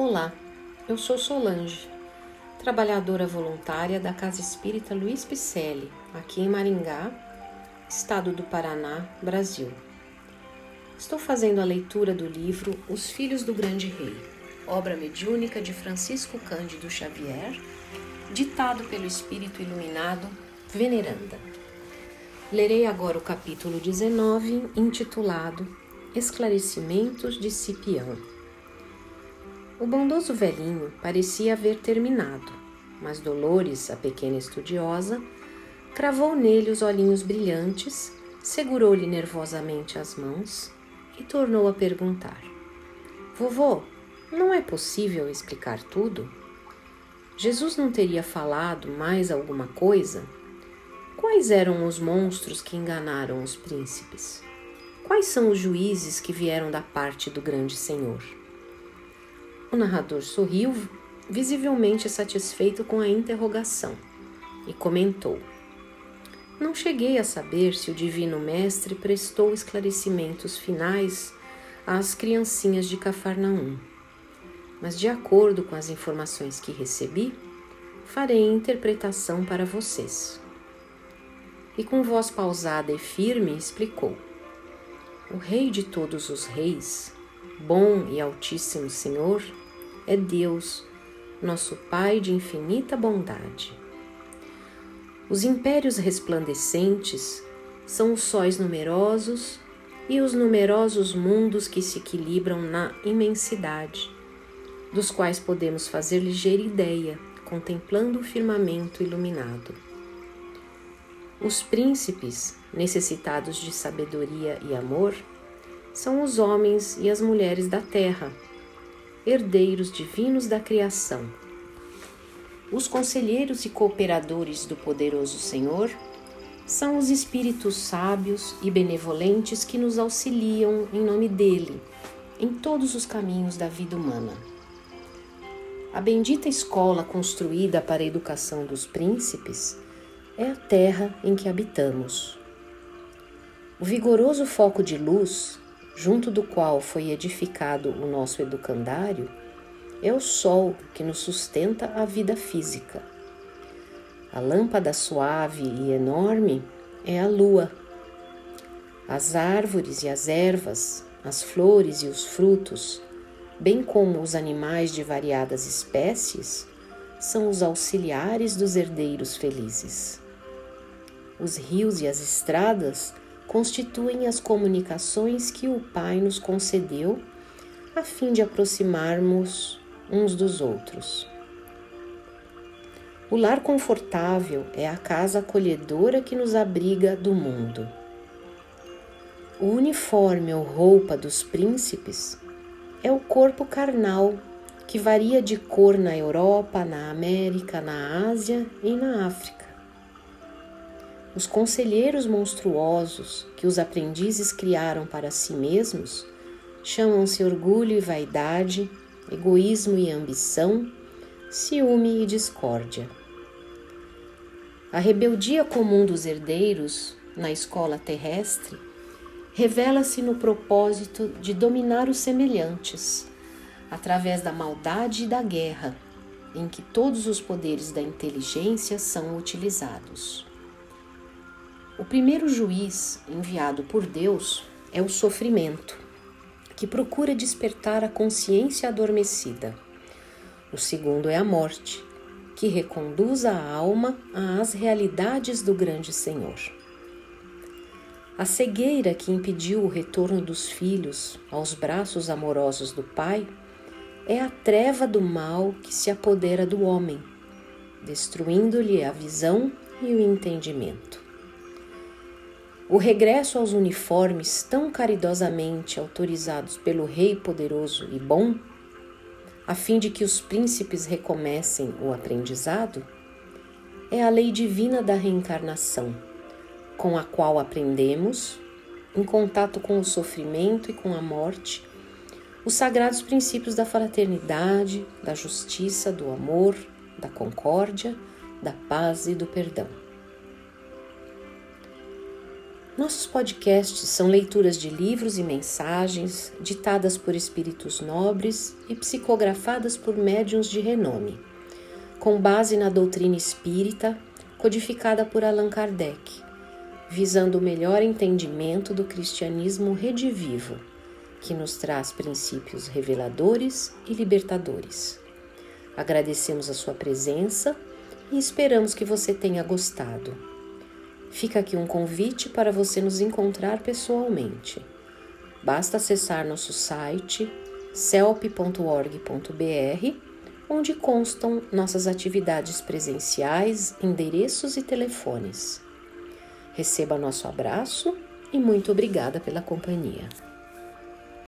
Olá, eu sou Solange, trabalhadora voluntária da Casa Espírita Luiz Picelli, aqui em Maringá, estado do Paraná, Brasil. Estou fazendo a leitura do livro Os Filhos do Grande Rei, obra mediúnica de Francisco Cândido Xavier, ditado pelo Espírito Iluminado Veneranda. Lerei agora o capítulo 19, intitulado Esclarecimentos de Cipião. O bondoso velhinho parecia haver terminado, mas Dolores, a pequena estudiosa, cravou nele os olhinhos brilhantes, segurou-lhe nervosamente as mãos e tornou a perguntar: Vovô, não é possível explicar tudo? Jesus não teria falado mais alguma coisa? Quais eram os monstros que enganaram os príncipes? Quais são os juízes que vieram da parte do grande Senhor? O narrador sorriu, visivelmente satisfeito com a interrogação, e comentou: Não cheguei a saber se o Divino Mestre prestou esclarecimentos finais às criancinhas de Cafarnaum, mas de acordo com as informações que recebi, farei interpretação para vocês. E com voz pausada e firme explicou: O Rei de todos os reis, bom e altíssimo Senhor, é Deus, nosso Pai de infinita bondade. Os impérios resplandecentes são os sóis numerosos e os numerosos mundos que se equilibram na imensidade, dos quais podemos fazer ligeira ideia contemplando o firmamento iluminado. Os príncipes, necessitados de sabedoria e amor, são os homens e as mulheres da terra, herdeiros divinos da criação. Os conselheiros e cooperadores do poderoso Senhor são os espíritos sábios e benevolentes que nos auxiliam em nome dele em todos os caminhos da vida humana. A bendita escola construída para a educação dos príncipes é a terra em que habitamos. O vigoroso foco de luz junto do qual foi edificado o nosso educandário, é o sol que nos sustenta a vida física. A lâmpada suave e enorme é a lua. As árvores e as ervas, as flores e os frutos, bem como os animais de variadas espécies, são os auxiliares dos herdeiros felizes. Os rios e as estradas constituem as comunicações que o Pai nos concedeu a fim de aproximarmos uns dos outros. O lar confortável é a casa acolhedora que nos abriga do mundo. O uniforme ou roupa dos príncipes é o corpo carnal que varia de cor na Europa, na América, na Ásia e na África. Os conselheiros monstruosos que os aprendizes criaram para si mesmos chamam-se orgulho e vaidade, egoísmo e ambição, ciúme e discórdia. A rebeldia comum dos herdeiros na escola terrestre revela-se no propósito de dominar os semelhantes, através da maldade e da guerra, em que todos os poderes da inteligência são utilizados. O primeiro juiz enviado por Deus é o sofrimento, que procura despertar a consciência adormecida. O segundo é a morte, que reconduz a alma às realidades do grande Senhor. A cegueira que impediu o retorno dos filhos aos braços amorosos do Pai é a treva do mal que se apodera do homem, destruindo-lhe a visão e o entendimento. O regresso aos uniformes tão caridosamente autorizados pelo Rei poderoso e bom, a fim de que os príncipes recomecem o aprendizado, é a lei divina da reencarnação, com a qual aprendemos, em contato com o sofrimento e com a morte, os sagrados princípios da fraternidade, da justiça, do amor, da concórdia, da paz e do perdão. Nossos podcasts são leituras de livros e mensagens ditadas por espíritos nobres e psicografadas por médiuns de renome, com base na doutrina espírita codificada por Allan Kardec, visando o melhor entendimento do cristianismo redivivo, que nos traz princípios reveladores e libertadores. Agradecemos a sua presença e esperamos que você tenha gostado. Fica aqui um convite para você nos encontrar pessoalmente. Basta acessar nosso site celp.org.br, onde constam nossas atividades presenciais, endereços e telefones. Receba nosso abraço e muito obrigada pela companhia.